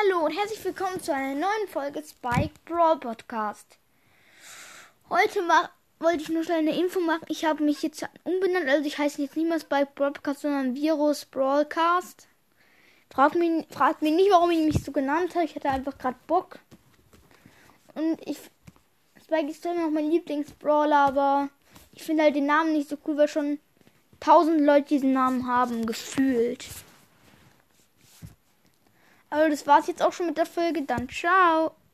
Hallo und herzlich willkommen zu einer neuen Folge Spike Brawl Podcast. Heute mach, wollte ich nur schnell eine Info machen. Ich habe mich jetzt umbenannt, also ich heiße jetzt nicht mehr Spike Brawl Podcast, sondern Virus Brawlcast. Fragt mich, fragt mich nicht, warum ich mich so genannt habe. Ich hatte einfach gerade Bock. Und ich. Spike ist immer noch mein Lieblingsbrawler, aber ich finde halt den Namen nicht so cool, weil schon tausend Leute diesen Namen haben, gefühlt. Also das war's jetzt auch schon mit der Folge. Dann ciao.